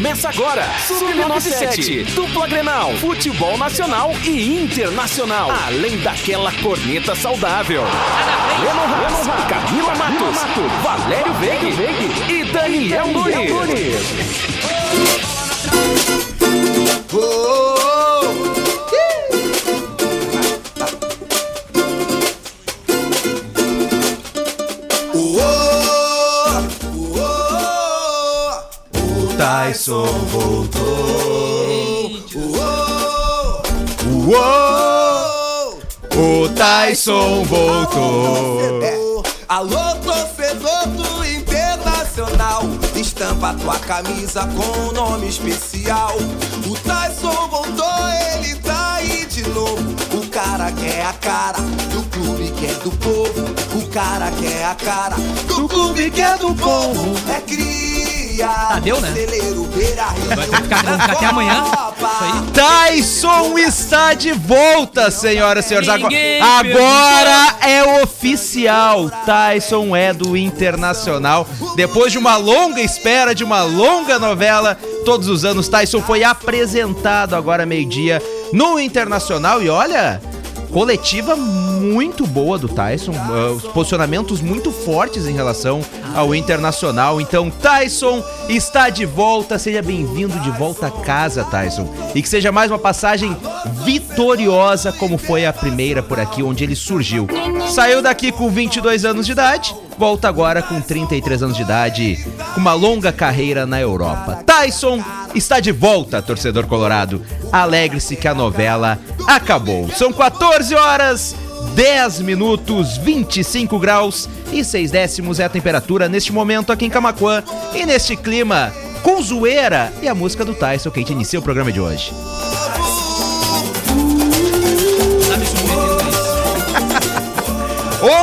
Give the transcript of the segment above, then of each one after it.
Começa agora. Sub-97, dupla Grenal, futebol nacional e internacional. Além daquela corneta saudável. Leno Haas, Camila Matos, Valério Veig e Daniel Nunes. Tyson voltou. Uou, o Tyson voltou. Alô, torcedor do Internacional. Estampa tua camisa com um nome especial. O Tyson voltou, ele tá aí de novo. O cara quer a cara do clube que é do povo. O cara quer a cara do clube que é do povo. É cria. Tá, deu, né? Celeiro, Beira Rio. Vai ficar- vamos ficar até amanhã. Tyson está de volta, senhoras e senhores. Agora, agora é oficial. Tyson é do Internacional. Depois de uma longa espera, de uma longa novela, todos os anos, Tyson foi apresentado agora meio-dia no Internacional. E olha, coletiva muito boa do Tyson, uh, os posicionamentos muito fortes em relação ao Internacional. Então, Tyson está de volta, seja bem-vindo de volta a casa, Tyson. E que seja mais uma passagem vitoriosa, como foi a primeira por aqui, onde ele surgiu. Saiu daqui com 22 anos de idade, volta agora com 33 anos de idade, com uma longa carreira na Europa. Tyson está de volta, torcedor colorado. Alegre-se que a novela acabou. São 14 horas 10 minutos, 25 graus e 6 décimos é a temperatura neste momento aqui em Camaquã. E neste clima, com zoeira e a música do Tyson que a gente inicia o programa de hoje.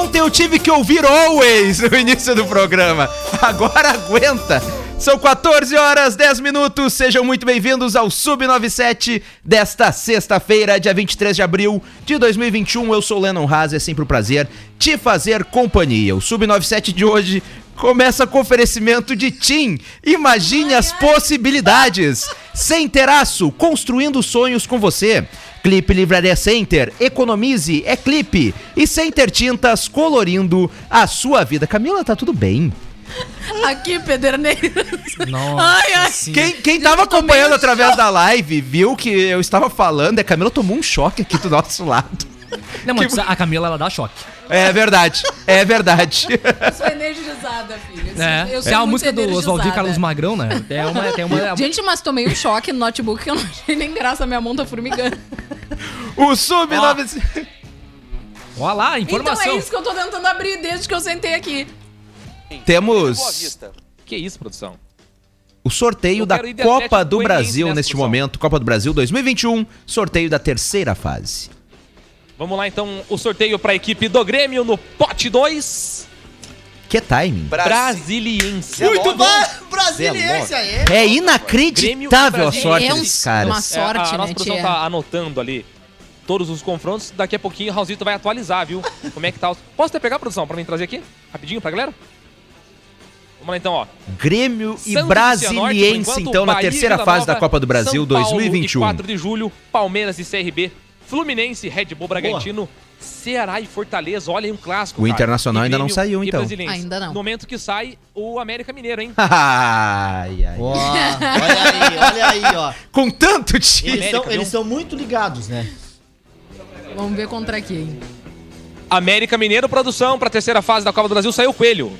Ontem eu tive que ouvir Always no início do programa. Agora aguenta. São 14 horas 10 minutos. Sejam muito bem-vindos ao Sub97 desta sexta-feira, dia 23 de abril de 2021. Eu sou Lennon Haas, é sempre um prazer te fazer companhia. O Sub97 de hoje começa com oferecimento de Tim. Imagine as possibilidades. Sem teraço, construindo sonhos com você. Clipe Livraria Center, economize, é clipe. E Center Tintas, colorindo a sua vida. Camila, tá tudo bem? Aqui, Pederneiras. Nossa Ai, ai. Quem, quem tava acompanhando através da live viu que eu estava falando, a Camila tomou um choque aqui do nosso lado. Não, mas a Camila, ela dá choque. É verdade, é verdade. Eu sou energizada, filho. Eu sou- É, eu sou é a música do. Oswaldinho Carlos Magrão, né? É uma, tem uma, Gente, mas tomei um choque no notebook que eu não achei nem graça. Minha mão tá formigando. O Sub-9... Olha lá, Então informação. é isso que eu tô tentando abrir desde que eu sentei aqui. Temos Que isso, produção? o sorteio da Copa do Brasil neste discussão. momento. Copa do Brasil 2021, sorteio da terceira fase. Vamos lá então, o sorteio para a equipe do Grêmio no pote 2. Que timing. Brasiliense. Muito bom! Brasiliense aí! É inacreditável a sorte É um- desses uma caras. sorte, É, a né, nossa produção tia? tá anotando ali todos os confrontos. Daqui a pouquinho o Raulzito vai atualizar, viu? Como é que tá. os- Posso até pegar a produção para mim trazer aqui? Rapidinho pra galera? Vamos lá então, ó. Grêmio e Santos Brasiliense, enquanto, então, na Bahia e terceira Vila fase Nova, da Copa do Brasil São Paulo 2021. E 4 de julho, Palmeiras e CRB, Fluminense, Red Bull Bragantino, Ceará e Fortaleza. Olha aí um clássico. O cara. Internacional E ainda não Grêmio saiu, e então. Ainda não. No momento que sai, o América Mineiro, hein? ai, ai. Ó, olha aí, olha aí, ó. Com tanto time. Eles América, são, eles são muito ligados, né? Vamos ver contra quem. América Mineiro, produção para a terceira fase da Copa do Brasil, saiu o Coelho.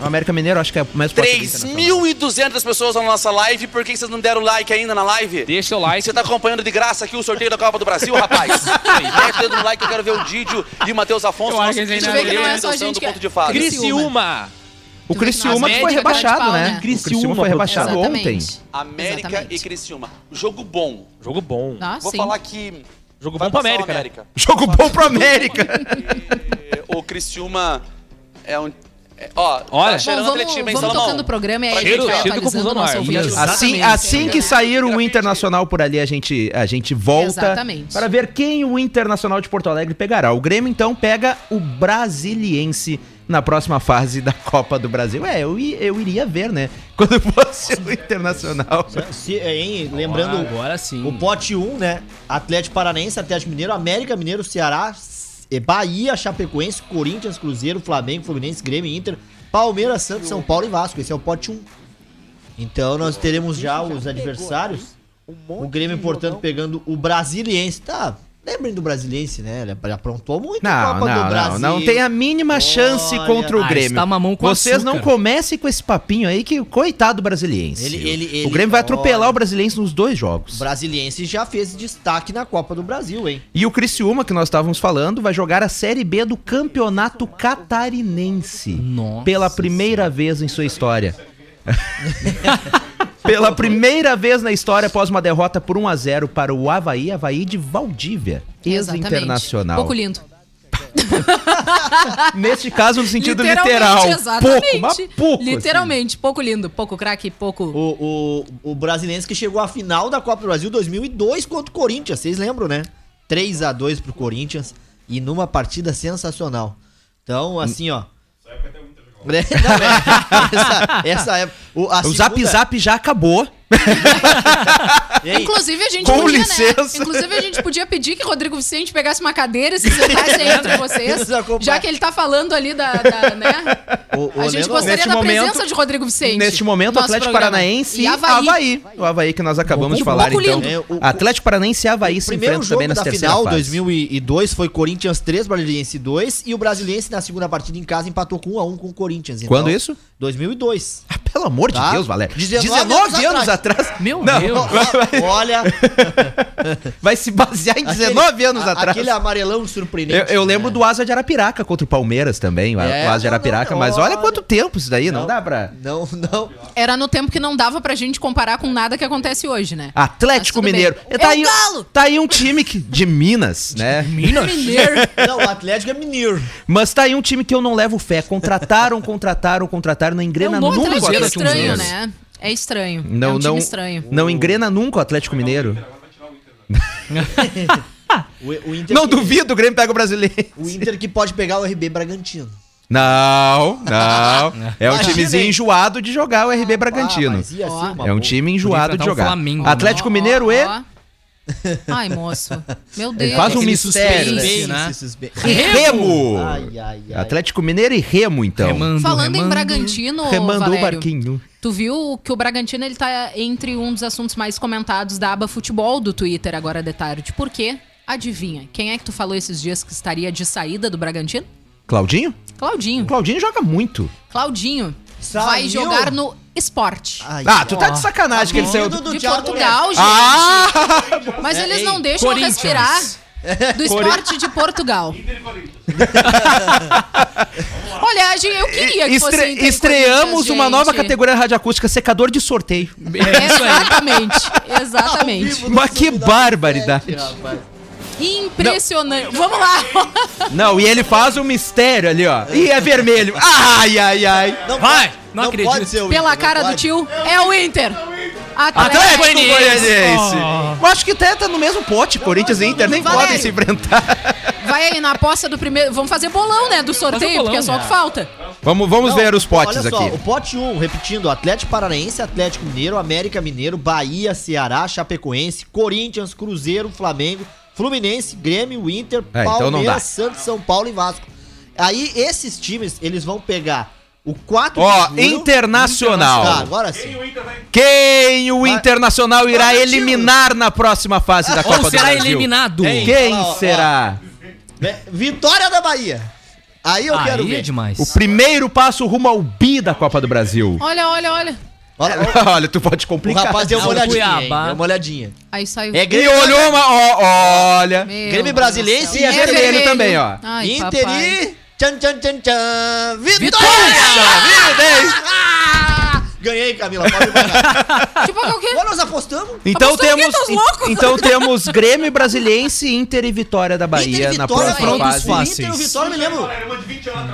O América Mineiro acho que é mais forte do Internacional. 3.200 pessoas na nossa live. Por que vocês não deram like ainda na live? Deixa o like. Você tá acompanhando de graça aqui o sorteio da Copa do Brasil, rapaz? Mete o dedo no like, eu quero ver o Didio e o Matheus Afonso. Eu acho que de Vê que não é só a gente do que- ponto de fase. Criciúma. O Criciúma que foi Médica rebaixado, Pau, né? né? O Criciúma foi rebaixado Exatamente. ontem. América Exatamente. e Criciúma. Jogo bom. Jogo bom. Ah, Vou sim. falar que Jogo vai bom pra o América, né? América. Jogo bom pro América. O Criciúma é um... ó, Olha. tá cheirando Bom, vamos atletismo, hein, vamos Salomão? tocando o programa e aí a Cheiro- gente vai cheiro de atualizando o no nosso ouvinte. Assim, assim que sair o Internacional por ali, a gente, a gente volta Exatamente. para ver quem o Internacional de Porto Alegre pegará. O Grêmio, então, pega o Brasiliense na próxima fase da Copa do Brasil. É, eu, i- eu iria ver, né? Quando fosse o Internacional. Se- hein, lembrando Agora sim. o pote 1, né? Atlético Paranaense, Atlético Mineiro, América Mineiro, Ceará, Bahia, Chapecoense, Corinthians, Cruzeiro, Flamengo, Fluminense, Grêmio, Inter, Palmeiras, Santos, São Paulo e Vasco. Esse é o pote 1. Então nós teremos já os adversários. O Grêmio, portanto, pegando o Brasiliense. Tá, lembrem do Brasiliense, né? Ele aprontou muito a Não, Copa do não, não, Brasil. não tem a mínima chance Olha, contra o ah, Grêmio. está mamão com Vocês não açúcar. comecem com esse papinho aí que coitado do brasiliense. Ele- ele- o ele- Grêmio vai atropelar olha. o brasiliense nos dois O jogos. Brasiliense já fez destaque na Copa do Brasil, hein? E o Criciúma, que nós estávamos falando, vai jogar a Série B do Campeonato Catarinense. Nossa Pela primeira vez em sua história. Pela primeira vez na história, após uma derrota por 1 a 0 para o Havaí, Havaí de Valdívia, ex-internacional. Pouco lindo. Neste caso, no sentido literal. Exatamente. Pouco, mas pouco. assim. Literalmente, pouco lindo, pouco craque, pouco. O, o, o brasileiro que chegou à final da Copa do Brasil 2002 contra o Corinthians, vocês lembram, né? 3 a 2 pro Corinthians e numa partida sensacional. Então, assim, ó. Não, é, essa, essa é o, O Zap Zap já acabou. Inclusive, a gente com podia, licença. né? Inclusive, a gente podia pedir que Rodrigo Vicente pegasse uma cadeira e se sentasse aí entre vocês. Já que ele tá falando ali da. da, né? o, o A gente gostaria da momento- presença de Rodrigo Vicente. Neste momento, nosso Atlético programa. Paranaense e Havaí. Havaí. O Havaí que nós acabamos de Pouco falar, então. É, o- Atlético Paranaense e Havaí O se primeiro enfrentam jogo também da terceira final, fase. 2002, foi Corinthians 3, Brasiliense 2 e o Brasiliense na segunda partida em casa empatou com 1 a 1 com o Corinthians. Então, Quando isso? 2002. Ah, pelo amor Tá. de Deus, Valério. 19 19, anos anos atrás. Meu Não, Deus. Olha, Vai se basear em 19 anos a- atrás. Aquele amarelão Eu, surpreendente. eu lembro né? do Asa de Arapiraca contra o Palmeiras também. o É, Asa de Arapiraca. não, mas olha olha. quanto tempo isso daí, não, Não. dá pra. Não, não. Era no tempo que não dava pra gente comparar com nada que acontece hoje, né? Atlético Mineiro. bem. Tá É o aí, Galo! tá aí um time que, de Minas, né? Minas? Mineiro. Não, o Atlético é mineiro. Mas tá aí um time que eu não levo fé. Contrataram, contrataram, contrataram, não engrena É um nunca o Atlético é Mineiro. né? É estranho. Não, é um time não, estranho. não engrena nunca o Atlético Mineiro. O, o Inter Não que, duvido, o Grêmio pega o brasileiro. O Inter que pode pegar o RB Bragantino. Não, não. É um Imagina, timezinho hein? enjoado de jogar o RB Ah, Bragantino. ser Ó. uma É um time enjoado de jogar. Flamengo, né? Atlético Ó, Mineiro ó, e ó. Ai, moço. Meu Deus. faz um mistério, né? né? Remo. Ai, ai, ai. Atlético Mineiro e Remo, então. Remando, Falando em remando. Bragantino, Remandou o Valério, barquinho. tu viu que o Bragantino ele tá entre um dos assuntos mais comentados da aba futebol do Twitter agora de tarde. Por quê? Adivinha, quem é que tu falou esses dias que estaria de saída do Bragantino? Claudinho? Claudinho. Claudinho joga muito. Claudinho Saiu? vai jogar no esporte. Ai, Ah, tu tá de sacanagem que ele saiu. Amigo do De Portugal, gente. Ah! Mas É, eles ei, não deixam respirar. Do esporte de Portugal. Olha, gente, eu queria que fosse Estre- Inter e estreamos Corinthians, uma nova gente. categoria radioacústica, secador de sorteio. É. Exatamente, exatamente. Mas que barbaridade. Impressionante. Vamos lá. Não, e ele faz um mistério ali, ó. E é vermelho. Ai, ai, ai. Não Vai, pode- não não acredito. pode ser o Pela Inter, cara não do tio, é o Inter. Atlético Goianiense. Oh. Eu acho que até tá no mesmo pote, Corinthians e Inter nem Valério. podem se enfrentar. Vai aí na aposta do primeiro. Vamos fazer bolão, né? Do sorteio, bolão, porque é só o que falta. Vamos, vamos Não, ver os potes olha só, aqui. o pote 1, repetindo, Atlético Paranaense, Atlético Mineiro, América Mineiro, Bahia, Ceará, Chapecoense, Corinthians, Cruzeiro, Flamengo, Fluminense, Grêmio, Inter, É, então Palmeiras, não dá. Santos, São Paulo e Vasco. Aí esses times, eles vão pegar o 4 Ó, de julho. Internacional. Tá, agora sim. Quem o Vai- Internacional irá eliminar na próxima fase da Copa Ou do será Brasil? eliminado? Ei. Quem Ó, ó, ó. será? Né? Vitória da Bahia. Aí eu quero Aí ver. é demais. O primeiro passo rumo ao bi da Copa do Brasil. Olha, olha, olha. Olha, ó, Olha, tu pode o complicar. rapaz deu uma o olhadinha, hein? Cuiabá. Deu uma olhadinha. Aí saiu. É E Grêmio, olhou uma. ó, olha. Meu Grêmio Deus Brasiliense do céu. e é vermelho também, ó. Ai, Inter papai. e... Tchan, tchan, tchan, tchan. Vitória! Vitória! Ah! Ganhei, Camila. Pode. Tipo, qual que é? Agora nós apostamos. Então temos, louco? então temos Grêmio Brasiliense, Inter e Vitória da Bahia Inter e na Vitória, próxima fase. fáceis. Inter e o Vitória, me lembro.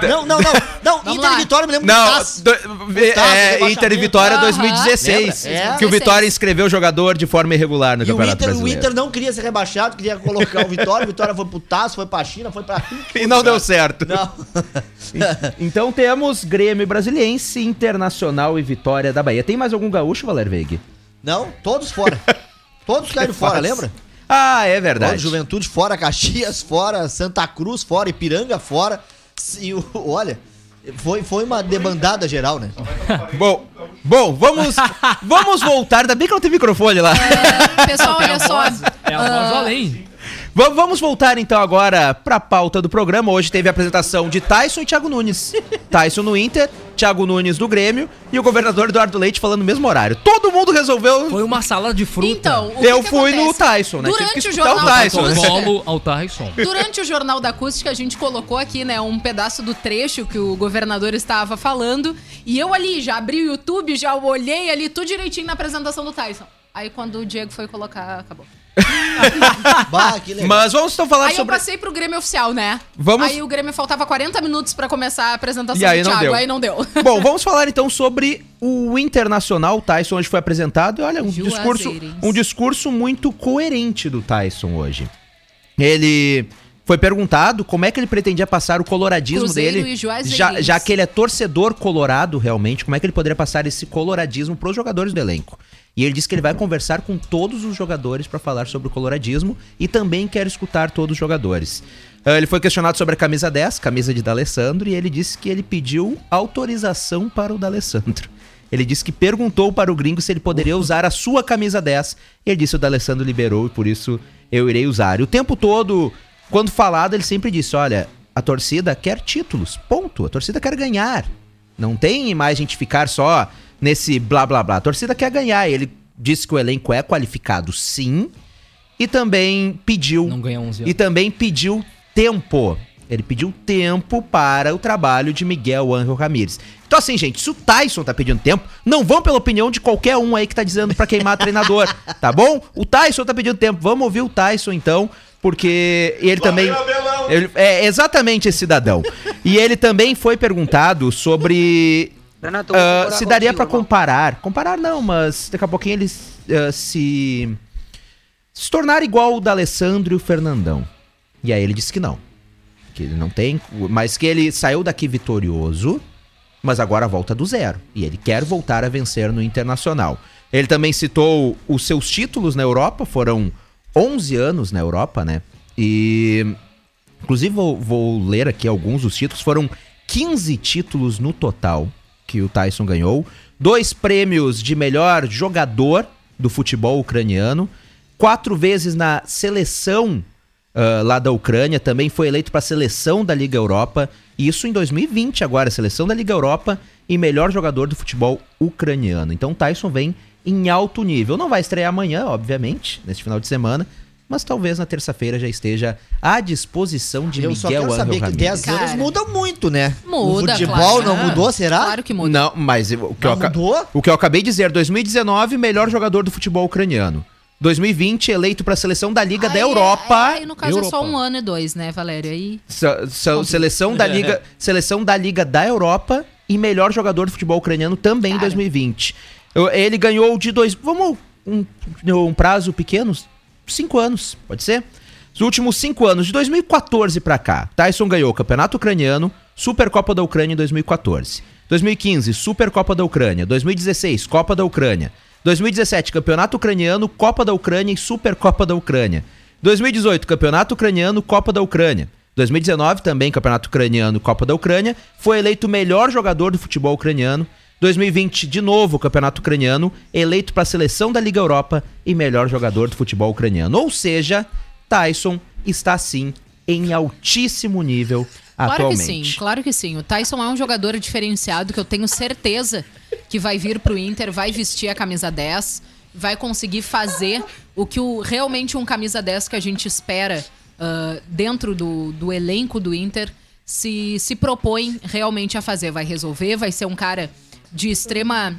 Não, não, não. Não, Vamos Inter lá. e Vitória, me lembro do Não, Tass. do- é, rebaixamento. Inter e Vitória Aham. 2016. Lembra? É. Que o Vitória inscreveu o jogador de forma irregular no E o Campeonato Inter, o Brasileiro. Inter não queria ser rebaixado, queria colocar o Vitória. O Vitória foi pro Taço, foi pra China, foi pra. E não deu certo. Não. Então temos Grêmio Brasiliense, Internacional e Vitória da Bahia. Tem mais algum gaúcho, Valer Veig? Não, todos fora. Todos caíram fora, lembra? Ah, é Todos, verdade. Juventude fora, Caxias fora, Santa Cruz fora, Ipiranga fora. E o- olha, foi, foi uma debandada geral, né? Bom, bom, vamos, vamos voltar. Ainda bem que não tem microfone lá. Pessoal, olha só. É a voz do além. Va- Vamos voltar então agora pra pauta do programa. Hoje teve a apresentação de Tyson e Thiago Nunes. Tyson no Inter, Thiago Nunes no Grêmio e o governador Eduardo Leite falando no mesmo horário. Todo mundo resolveu. Foi uma salada de fruta. Então, o que Eu que fui no? Tyson, né? Tive Durante que o escutar o jornal Tyson, né? Ao Tyson. Durante o Jornal da Acústica, a gente colocou aqui, né, um pedaço do trecho que o governador estava falando. E eu ali já abri o YouTube, já olhei ali tudo direitinho na apresentação do Tyson. Aí quando o Diego foi colocar, acabou. Bah, que legal. Mas vamos então falar Aí eu sobre. passei pro Grêmio oficial, né? Vamos- Aí o Grêmio faltava 40 minutos pra começar a apresentação E aí do não Thiago, deu. aí não deu. Bom, vamos falar então sobre o Internacional. O Tyson hoje foi apresentado e olha, um discurso, um discurso muito coerente do Tyson hoje. Ele foi perguntado como é que ele pretendia passar o coloradismo Cruzeiro dele, e já, já que ele é torcedor colorado realmente, como é que ele poderia passar esse coloradismo para os jogadores do elenco. E ele disse que ele vai conversar com todos os jogadores para falar sobre o coloradismo e também quer escutar todos os jogadores. Ah, Ele foi questionado sobre a camisa 10, camisa de D'Alessandro, e ele disse que ele pediu autorização para o D'Alessandro. Ele disse que perguntou para o gringo se ele poderia usar a sua camisa 10. E ele disse que o D'Alessandro liberou e por isso eu irei usar. E o tempo todo, quando falado, ele sempre disse: olha, a torcida quer títulos, ponto. A torcida quer ganhar. Não tem mais gente ficar só nesse blá blá blá. A torcida quer ganhar. E ele disse que o elenco é qualificado, sim. E também pediu. Não ganha 11 E anos. também pediu tempo. Ele pediu tempo para o trabalho de Miguel Angel Ramírez. Então, assim, gente, se o Tyson tá pedindo tempo, não vão pela opinião de qualquer um aí que tá dizendo pra queimar treinador, tá bom? O Tyson tá pedindo tempo. Vamos ouvir o Tyson, então, porque ele também. ele- é exatamente esse cidadão. E ele também foi perguntado sobre Renato, concordar se daria irmão. comparar. Comparar não, mas daqui a pouquinho ele ah, se se tornar igual o da Alessandro e o Fernandão. E aí ele disse que não. Que ele não tem, mas que ele saiu daqui vitorioso, mas agora volta do zero. E ele quer voltar a vencer no Internacional. Ele também citou os seus títulos na Europa, foram 11 anos na Europa, né? E Inclusive, vou, vou ler aqui alguns dos títulos. Foram 15 títulos no total que o Tyson ganhou. Dois prêmios de melhor jogador do futebol ucraniano. Quatro vezes na seleção ah, lá da Ucrânia. Também foi eleito para a seleção da Liga Europa. E isso em 2020 agora. Seleção da Liga Europa e melhor jogador do futebol ucraniano. Então Tyson vem em alto nível. Não vai estrear amanhã, obviamente, neste final de semana. Mas talvez na terça-feira já esteja à disposição de Eu só Miguel quero Angel saber que Ramírez. 10 anos Cara. mudam muito, né? Muda, O futebol claro. não mudou, será? Claro que muda. Não, mas o que, eu, Não aca- mudou? o que eu acabei de dizer, 2019, melhor jogador do futebol ucraniano. 2020, eleito para a seleção da Liga da Aí é- Europa. Aí, no caso, é só Europa. um ano e dois, né, Valério? Aí. Seleção da Liga, seleção da Liga da Europa e melhor jogador do futebol ucraniano também em Cara. 2020. Eu- Ele ganhou de dois, vamos um, um prazo pequeno, cinco anos, pode ser? Os últimos cinco anos, de 2014 pra cá, Tyson ganhou o Campeonato Ucraniano, Supercopa da Ucrânia em 2014. 2015, Supercopa da Ucrânia. 2016, Copa da Ucrânia. 2017, Campeonato Ucraniano, Copa da Ucrânia e Supercopa da Ucrânia. 2018, Campeonato Ucraniano, Copa da Ucrânia. 2019, também Campeonato Ucraniano, Copa da Ucrânia. Foi eleito o melhor jogador do futebol ucraniano. 2020, de novo, Campeonato Ucraniano, eleito para a seleção da Liga Europa e melhor jogador do futebol ucraniano. Ou seja, Tyson está sim em altíssimo nível Claro atualmente. que sim, claro que sim. O Tyson é um jogador diferenciado que eu tenho certeza que vai vir pro Inter, vai vestir a camisa 10, vai conseguir fazer o que o, realmente um camisa 10 que a gente espera ah, dentro do, do elenco do Inter se, se propõe realmente a fazer. Vai resolver, vai ser um cara de extrema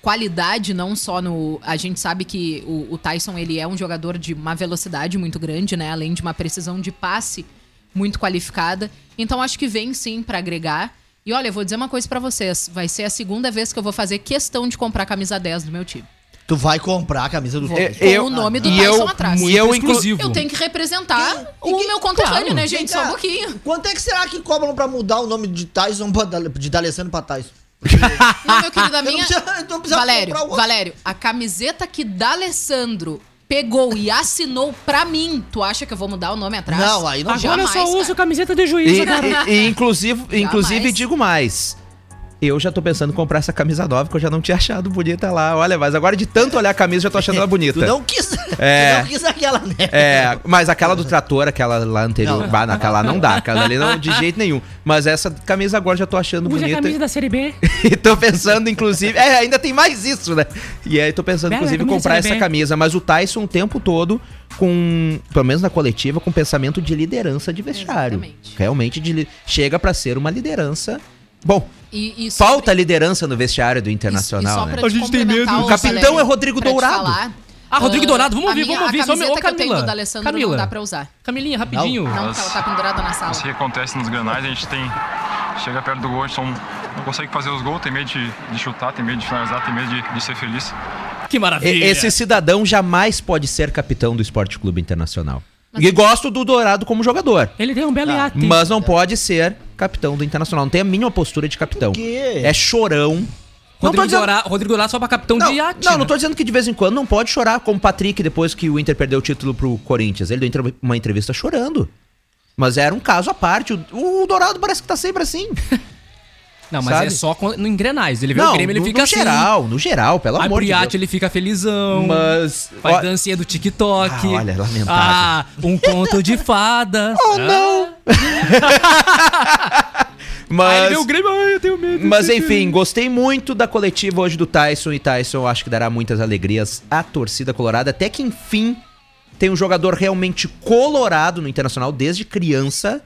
qualidade, não só no. A gente sabe que o, o Tyson ele é um jogador de uma velocidade muito grande, né? Além de uma precisão de passe muito qualificada. Então acho que vem sim pra agregar. E olha, eu vou dizer uma coisa pra vocês. Vai ser a segunda vez que eu vou fazer questão de comprar a camisa 10 do meu time. Tu vai comprar a camisa do. Tyson. Com eu- o nome do e Tyson eu- atrás. e eu, inclu- exclusivo. Eu tenho que representar Quem- o quem- meu conterrâneo, claro. né, gente? Cá, Só um pouquinho. Quanto é que será que cobram pra mudar o nome de Tyson pra de D'Alessandro pra Tyson? Não, meu querido, a Eu não minha... precisa- eu não Valério. Valério, a camiseta que D'Alessandro pegou e assinou pra mim, tu acha que eu vou mudar o nome atrás? Não, aí não Agora eu Jamais, só uso cara. camiseta de E, juízo, cara. e- e inclusive, inclusive digo mais. Eu já tô pensando em comprar essa camisa nova que eu já não tinha achado bonita lá. Olha, mas agora de tanto olhar a camisa já tô achando ela bonita. Tu não quis. É. Tu não quis aquela, né? É, mas aquela do trator, aquela lá anterior, Não. bah, naquela lá não dá, aquela ali não, de jeito nenhum. Mas essa camisa agora já tô achando Use a bonita. camisa da Série B. E tô pensando, inclusive. É, ainda tem mais isso, né? E aí tô pensando, Bela inclusive, comprar essa camisa. Mas o Tyson o tempo todo com, pelo menos na coletiva, com pensamento de liderança de vestiário. Exatamente. Realmente de chega pra ser uma liderança. Bom, E, e sobre- falta liderança no vestiário do Internacional, e só né? pra te complementar, O ô, capitão Valério, é Rodrigo Dourado. falar, Ah, Rodrigo ah, Dourado, vamos a ouvir, minha- vamos ouvir. A Só me- camiseta Ô, que eu tenho Camila. Camila. não dá pra usar. Camilinha, rapidinho. Não, Mas- tá, tá pendurada na sala. Isso que acontece nos granais, a gente tem. Chega perto do gol, a gente não consegue fazer os gols, tem medo de, de chutar, tem medo de finalizar, tem medo de, de ser feliz. Que E- maravilha. Esse cidadão jamais pode ser capitão do Esporte Clube Internacional. Mas- E gosto do Dourado como jogador. Ele tem um belo iate. Mas não pode ser capitão do Internacional. Não tem a mínima postura de capitão. Por quê? É chorão. Rodrigo dizendo- Dourado, Rodrigo só pra capitão Não, de iate. não, né? não tô dizendo que de vez em quando não pode chorar, como o Patrick depois que o Inter perdeu o título pro Corinthians. Ele deu uma entrevista chorando. Mas era um caso à parte. O, o Dourado parece que tá sempre assim. Não, mas sabe? é só quando- no engrenais. Ele vê o não, Grêmio, ele no, fica no assim. geral, no geral, pelo Aí amor de Deus. ele fica felizão. Mas... Faz ó, dancinha do TikTok. Ah, olha, lamentável. Ah, um conto de fada. Oh, não! Aí mas... ele vê o Grêmio, ai, eu tenho medo. Mas enfim, gostei muito da coletiva hoje do Tyson e Tyson eu acho que dará muitas alegrias à torcida colorada. Até que enfim tem um jogador realmente colorado no Internacional desde criança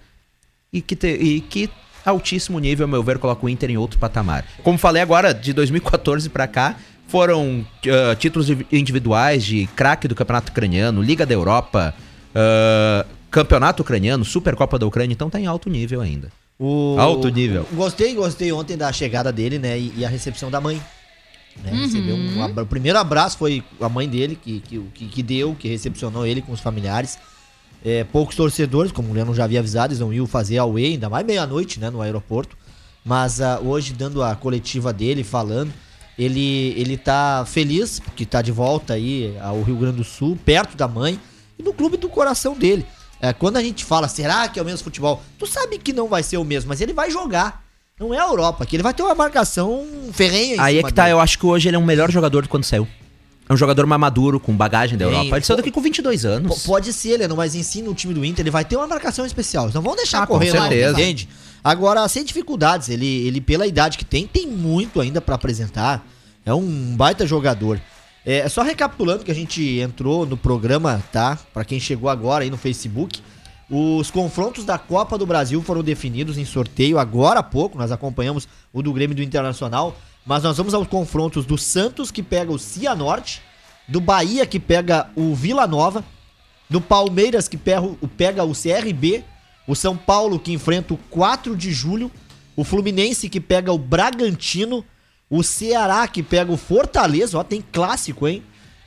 e que, te, e que altíssimo nível, ao meu ver, coloca o Inter em outro patamar. Como falei agora, de 2014 pra cá, foram ah, títulos indivi- individuais de craque do Campeonato Ucraniano, Liga da Europa, ah, Campeonato Ucraniano, Supercopa da Ucrânia, então tá em alto nível ainda. O- Alto nível. Gostei, gostei ontem da chegada dele, né? E, e a recepção da mãe. Né? Uhum. Recebeu um abra- o primeiro abraço foi a mãe dele que, que, que, que deu, que recepcionou ele com os familiares. É, poucos torcedores, como o Leandro já havia avisado, eles não iam fazer a away, ainda mais meia-noite, né, no aeroporto. Mas ah, hoje, dando a coletiva dele, falando, ele, ele tá feliz, porque tá de volta aí ao Rio Grande do Sul, perto da mãe, e no clube do coração dele. É, quando a gente fala, será que é o mesmo futebol? Tu sabe que não vai ser o mesmo, mas ele vai jogar. Não é a Europa, que ele vai ter uma marcação ferrenha Aí é que tá, dele. eu acho que hoje ele é um melhor jogador do que quando saiu. É um jogador mais maduro, com bagagem da Bem, Europa. Ele saiu daqui com 22 P- anos. Pode ser, Leno, mas ensina o time do Inter, ele vai ter uma marcação especial. Não vão deixar Ah, correr, não, certeza. entende? Agora, sem dificuldades, ele, ele pela idade que tem, tem muito ainda pra apresentar. É um baita jogador. É, só recapitulando que a gente entrou no programa, tá? Pra quem chegou agora aí no Facebook, os confrontos da Copa do Brasil foram definidos em sorteio agora há pouco. Nós acompanhamos o do Grêmio do Internacional, mas nós vamos aos confrontos do Santos que pega o Cianorte, do Bahia que pega o Vila Nova, do Palmeiras que pega o CRB, o São Paulo que enfrenta o 4 de julho, o Fluminense que pega o Bragantino, o Ceará que pega o Fortaleza, ó, tem clássico, hein?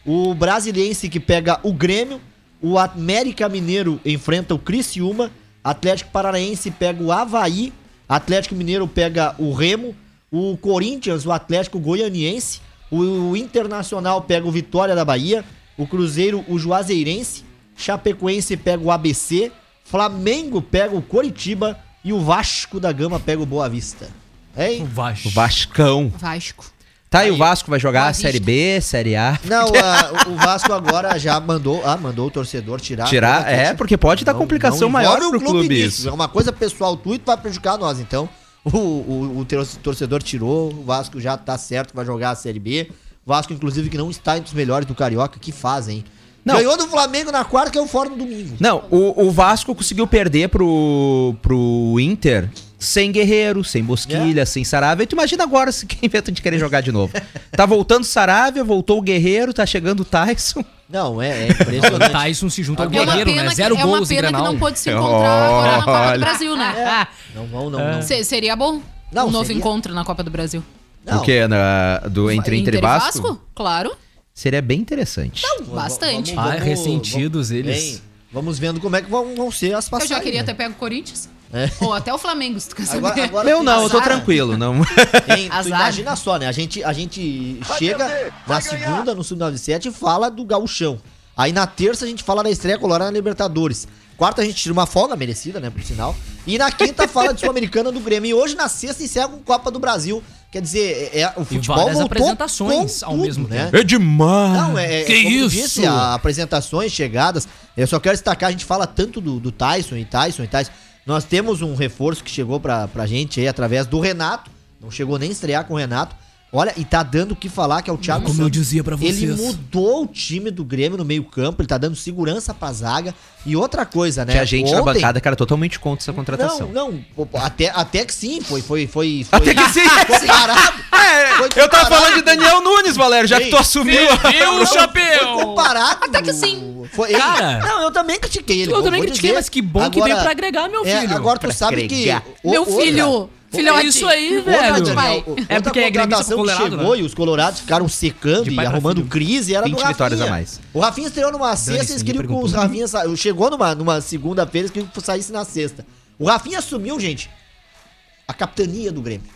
O Brasiliense que pega o Grêmio, o América Mineiro enfrenta o Criciúma, Atlético Paranaense pega o Havaí, Atlético Mineiro pega o Remo, o Corinthians, o Atlético Goianiense, o Internacional pega o Vitória da Bahia, o Cruzeiro, o Juazeirense, Chapecoense pega o ABC, Flamengo pega o Coritiba e o Vasco da Gama pega o Boa Vista. Hein? O Vasco. O Vascão. Vasco. Tá, e Aí. o Vasco vai jogar a Série. B, Série A. Não, a- o Vasco agora já mandou, ah, mandou o torcedor tirar. Tirar? É, porque pode dar complicação maior envolve pro o clube nisso. isso. É uma coisa pessoal tua e tu vai prejudicar nós. Então, o, o, o tor- torcedor tirou, o Vasco já tá certo, vai jogar a Série B. O Vasco, inclusive, que não está entre os melhores do Carioca, que fazem. Não. Ganhou do Flamengo na quarta, caiu fora no domingo. Não, o, o Vasco conseguiu perder pro, pro Inter sem Guerreiro, sem Bosquilha, sem Saravia. E tu imagina agora se quem inventa de querer jogar de novo. Tá voltando Saravia, voltou o Guerreiro, tá chegando o Tyson. Não, é, é O impressionante. Tyson se junta ao É Guerreiro, né? que, Zero é uma gols pena que não pôde se encontrar agora na Copa Olha. do Brasil, né? Não, não, não. não. Se- seria bom Não, um novo seria. encontro na Copa do Brasil. Não. O quê? Na, do, entre Inter, e Vasco? Claro. Seria bem interessante. Bastante. Ah, ressentidos eles. Bem, vamos vendo como é que vão, vão ser as Eu passagens. já queria né? ter pego o Corinthians. É. Ou até o Flamengo, se tu quer saber. Agora- agora- Eu não, eu tô Azar. tranquilo. Não. Azar. imagina só, né? A gente, a gente chega na segunda, no Sub-97, e fala do gauchão. Aí na terça a gente fala da estreia colorada na Libertadores. Quarta a gente tira uma folga merecida, né, por sinal. E na quinta fala de Sul-Americana do Grêmio. E hoje na sexta encerra com Copa do Brasil. Quer dizer, é, é- o futebol várias voltou apresentações ao mesmo tempo. É demais. Não, é, é Que isso? disse, a- apresentações, chegadas. Eu só quero destacar, a gente fala tanto do, do Tyson e Tyson e Tyson. Nós temos um reforço que chegou pra, pra gente aí através do Renato. Não chegou nem a estrear com o Renato. Olha, e tá dando o que falar, que é o Thiago Como eu dizia pra Ele vocês. mudou o time do Grêmio no meio campo, ele tá dando segurança pra zaga. E outra coisa, né? Que a gente na ontem- bancada, cara, totalmente contra essa contratação. Não, não, até, até que sim, foi, foi, foi, foi Até que sim. Foi parado. É, Foi eu tava comparado. falando de Daniel Nunes, Valério, já que tu assumiu. Viu, Foi chapéu? comparado. Até que sim. Foi, Cara. não, eu também critiquei ele. Eu vou- também vou critiquei, dizer. mas que bom que veio pra agregar, meu é, filho. agora tu Pra sabe agregar. que... o- Meu outra- filho, É filhote. isso aí, outra, velho. Daniel, outra É porque é gremista contratação que chegou né? e os colorados ficaram secando e arrumando filho. crise era 20 do Rafinha. vitórias a mais. O Rafinha estreou numa sexta e eles queriam que os. Rafinha sa... Chegou numa, numa segunda-feira eles queriam que saísse na sexta. O Rafinha assumiu, gente, a capitania do Grêmio.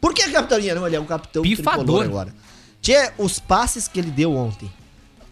Por que a capitania? Não, ele é um capitão Pifador. tricolor agora. Tchê, os passes que ele deu ontem.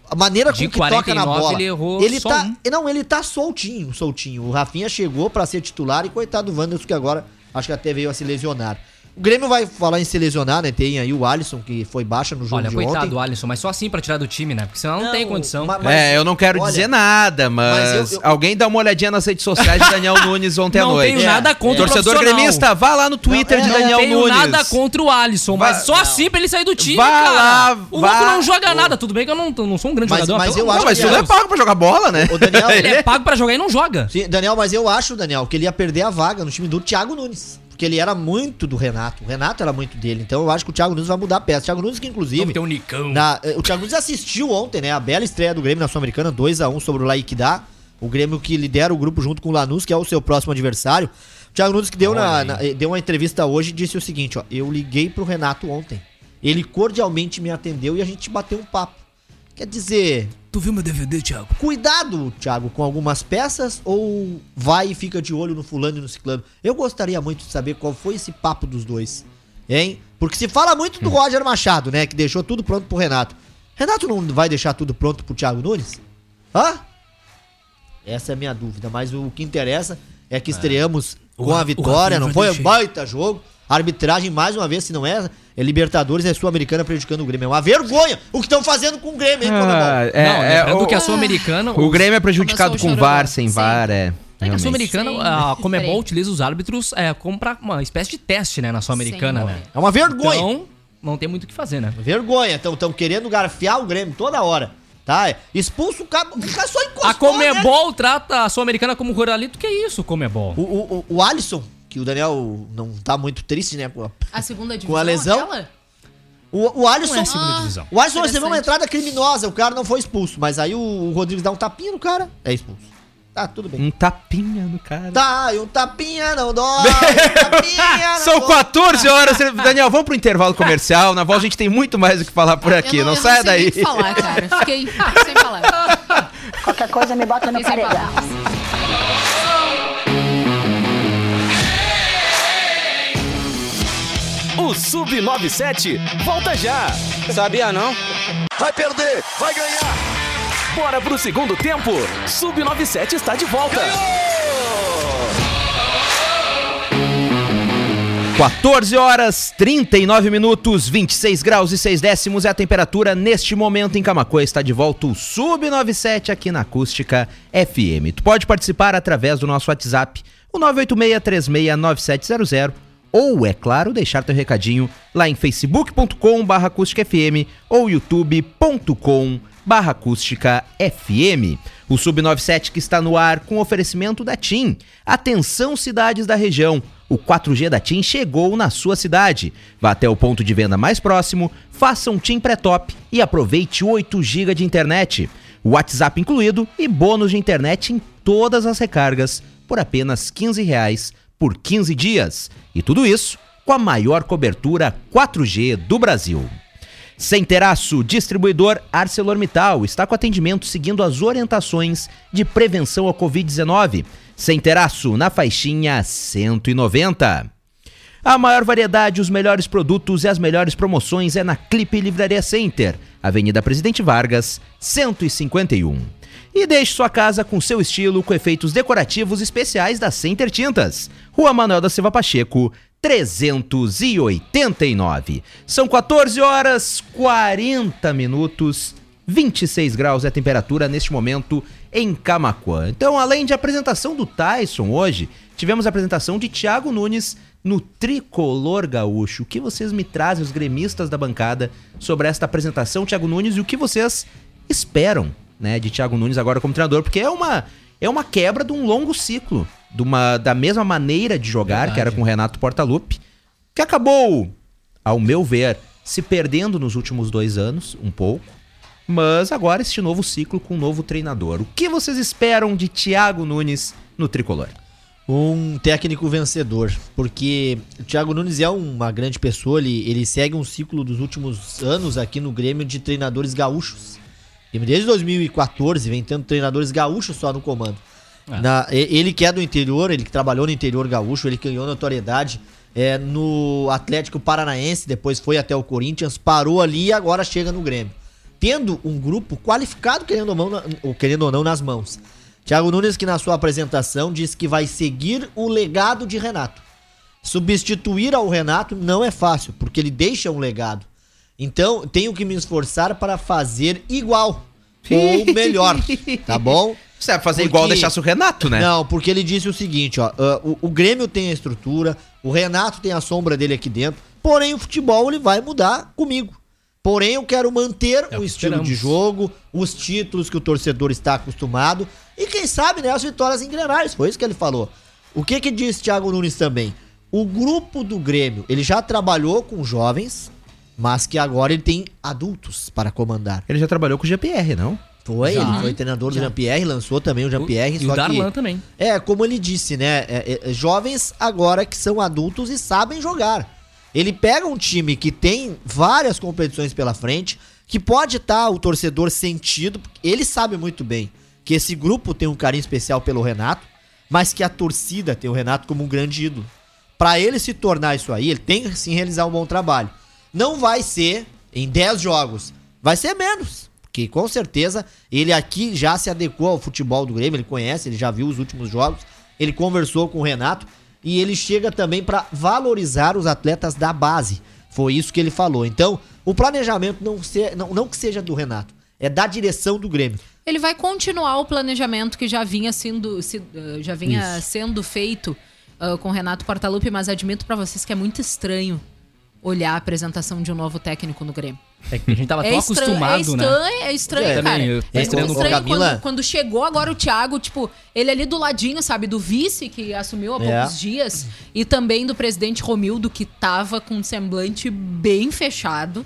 A maneira De com que toca na 49, bola. ele errou ele só tá, um. Não, ele tá soltinho, soltinho. O Rafinha chegou pra ser titular e coitado do Wanderson que agora acho que até veio a se lesionar. O Grêmio vai falar em se lesionar, né? Tem aí o Alisson que foi baixa no jogo Olha, de coitado ontem. do Alisson, mas só assim pra tirar do time, né? Porque senão não, tem condição. ma- mas- É, eu não quero olha, dizer nada, mas, mas eu- eu- alguém dá uma olhadinha nas redes sociais de Daniel Nunes ontem à Não noite. tenho nada contra o Torcedor gremista, vá lá no Twitter Não, de é, Não Daniel tenho Nunes. nada contra o Alisson, mas só assim pra ele sair do time, Vá cara. lá, o vá- outro não joga nada. Tudo bem que eu não, não sou um grande Mas- jogador. mas eu acho Não, mas de tu não é pago pra jogar bola, né? O Daniel, Ele é pago pra jogar e não joga. Sim, Daniel, mas eu acho, Daniel, que ele ia perder a vaga no time do Thiago Nunes. Porque ele era muito do Renato. O Renato era muito dele. Então eu acho que o Thiago Nunes vai mudar a peça. O Thiago Nunes, que inclusive. Ter um Nicão. Na, eh, o Thiago Nunes assistiu ontem, né? A bela estreia do Grêmio na Sul-Americana, 2x1 sobre o Laikidá. O Grêmio que lidera o grupo junto com o Lanús, que é o seu próximo adversário. O Thiago Nunes que deu, na, na- eh, deu uma entrevista hoje e disse o seguinte, ó. Eu liguei pro Renato ontem. Ele cordialmente me atendeu e a gente bateu um papo. Quer dizer, Tu viu meu DVD, Thiago? cuidado, Thiago, com algumas peças ou vai e fica de olho no fulano e no ciclano? Eu gostaria muito de saber qual foi esse papo dos dois, hein? Porque se fala muito do Roger Machado, né, que deixou tudo pronto pro Renato. Renato não vai deixar tudo pronto pro Thiago Nunes? Hã? Essa é a minha dúvida, mas o que interessa é que estreamos o com a vitória, não foi um deixei. baita jogo. A arbitragem, mais uma vez, se não é, é Libertadores, é Sul-Americana prejudicando o Grêmio. É uma vergonha o que estão fazendo com o Grêmio, hein? Ah, é, não, é, lembrando o, que a Sul-Americana... o Grêmio é prejudicado com VAR, sem Sim. VAR, é. É que a. Sul-Americana, a Comebol diferente. utiliza os árbitros é, como pra uma espécie de teste, né, na Sul-Americana, né? É uma vergonha. Então, não tem muito o que fazer, né? Vergonha, estão querendo garfiar o Grêmio toda hora. Tá? Expulsa o cara, o cara só encostou. A Comebol trata a Sul-Americana como ruralito, que é isso, Comebol? né? O, o, o, o Alisson, que o Daniel não tá muito triste, né? com a- A segunda divisão, Com a lesão? aquela? O, o Alisson. Não é a segunda divisão. O Alisson recebeu uma entrada criminosa, o cara não foi expulso. Mas aí o, o Rodrigues dá um tapinha no cara, é expulso. Tá, tudo bem. Um tapinha no cara. Tá, e um tapinha não dói. um tapinha não São dói. 14 horas. Daniel, vamos pro intervalo comercial. Na volta a gente tem muito mais o que falar por aqui. Eu Não, eu saia nem daí. falar, cara. Fiquei sem falar. Qualquer coisa me bota no paredão. O Sub97 volta já. Sabia não? Vai perder, vai ganhar. Bora pro segundo tempo. Sub97 está de volta. 14 horas 39 minutos, 26 graus e 6 décimos é a temperatura neste momento em Camacuã. Está de volta o Sub97 aqui na Acústica FM. Tu pode participar através do nosso WhatsApp, o 986-369700 ou, é claro, deixar teu recadinho lá em facebook.com barra acústicafm ou youtube.com barra acústicafm. O Sub97 que está no ar com oferecimento da TIM. Atenção cidades da região, o 4G da TIM chegou na sua cidade. Vá até o ponto de venda mais próximo, faça um TIM pré-top e aproveite 8 GB de internet. WhatsApp incluído e bônus de internet em todas as recargas por apenas 15 reais por 15 dias. E tudo isso com a maior cobertura 4G do Brasil. Sem Teraço, distribuidor ArcelorMittal, está com atendimento seguindo as orientações de prevenção ao Covid-19. Sem Teraço, na faixinha 190. A maior variedade, os melhores produtos e as melhores promoções é na Clipe Livraria Center, Avenida Presidente Vargas, 151. E deixe sua casa com seu estilo com efeitos decorativos especiais da Center Tintas. Rua Manuel da Silva Pacheco, 389. São 14 horas 40 minutos, 26 graus é a temperatura neste momento em Camaquã. Então, além de apresentação do Tyson hoje, tivemos a apresentação de Thiago Nunes no Tricolor Gaúcho. O que vocês me trazem, os gremistas da bancada, sobre esta apresentação, Thiago Nunes, e o que vocês esperam né, de Thiago Nunes agora como treinador? Porque é uma, é uma quebra de um longo ciclo, de uma, da mesma maneira de jogar, Verdade. que era com o Renato Portaluppi, que acabou, ao meu ver, se perdendo nos últimos dois anos, um pouco. Mas agora este novo ciclo com um novo treinador. O que vocês esperam de Thiago Nunes no tricolor? Um técnico vencedor, porque o Thiago Nunes é uma grande pessoa, ele, ele segue um ciclo dos últimos anos aqui no Grêmio de treinadores gaúchos. Desde 2014 vem tendo treinadores gaúchos só no comando. Na- e- ele que é do interior, ele que trabalhou no interior gaúcho, ele ganhou notoriedade é, no Atlético Paranaense, depois foi até o Corinthians, parou ali e agora chega no Grêmio. Tendo um grupo qualificado, querendo ou não, ou querendo ou não nas mãos. Thiago Nunes, que na sua apresentação disse que vai seguir o legado de Renato. Substituir ao Renato não é fácil, porque ele deixa um legado. Então, tenho que me esforçar para fazer igual ou melhor, tá bom? Você vai fazer Porque- igual deixasse o Renato, né? Não, porque ele disse o seguinte, ó, ah, o, o Grêmio tem a estrutura, o Renato tem a sombra dele aqui dentro, porém o futebol ele vai mudar comigo. Porém eu quero manter É o o que estilo esperamos. de jogo, os títulos que o torcedor está acostumado e quem sabe, né, as vitórias engrenadas, foi isso que ele falou. O que que disse Thiago Nunes também? O grupo do Grêmio, ele já trabalhou com jovens, mas que agora ele tem adultos para comandar. Ele já trabalhou com o GPR, não? Foi, Já. ele foi treinador do Jean-Pierre, lançou também o Jean-Pierre, E o só que... Darlan também. É, como ele disse, né? é, é, jovens agora que são adultos e sabem jogar. Ele pega um time que tem várias competições pela frente, que pode estar o torcedor sentido, ele sabe muito bem que esse grupo tem um carinho especial pelo Renato, mas que a torcida tem o Renato como um grande ídolo. Pra ele se tornar isso aí, ele tem que sim realizar um bom trabalho. Não vai ser em 10 jogos, vai ser menos. Porque com certeza ele aqui já se adequou ao futebol do Grêmio, ele conhece, ele já viu os últimos jogos, ele conversou com o Renato e ele chega também pra valorizar os atletas da base. Foi isso que ele falou. Então, o planejamento não, ser, não, não que seja do Renato, é da direção do Grêmio. Ele vai continuar o planejamento que já vinha sendo, se- eh, já vinha sendo feito ah, com o Renato Portaluppi, mas admito pra vocês que é muito estranho olhar a apresentação de um novo técnico no Grêmio. É que a gente tava é tão estranho, acostumado, é estranho, né? é estranho, É, cara. também, eu- é estranho ô, ô, quando, Camila- quando chegou agora o Thiago, tipo, ele ali do ladinho, sabe, do vice que assumiu há É. poucos dias e também do presidente Romildo que tava com um semblante bem fechado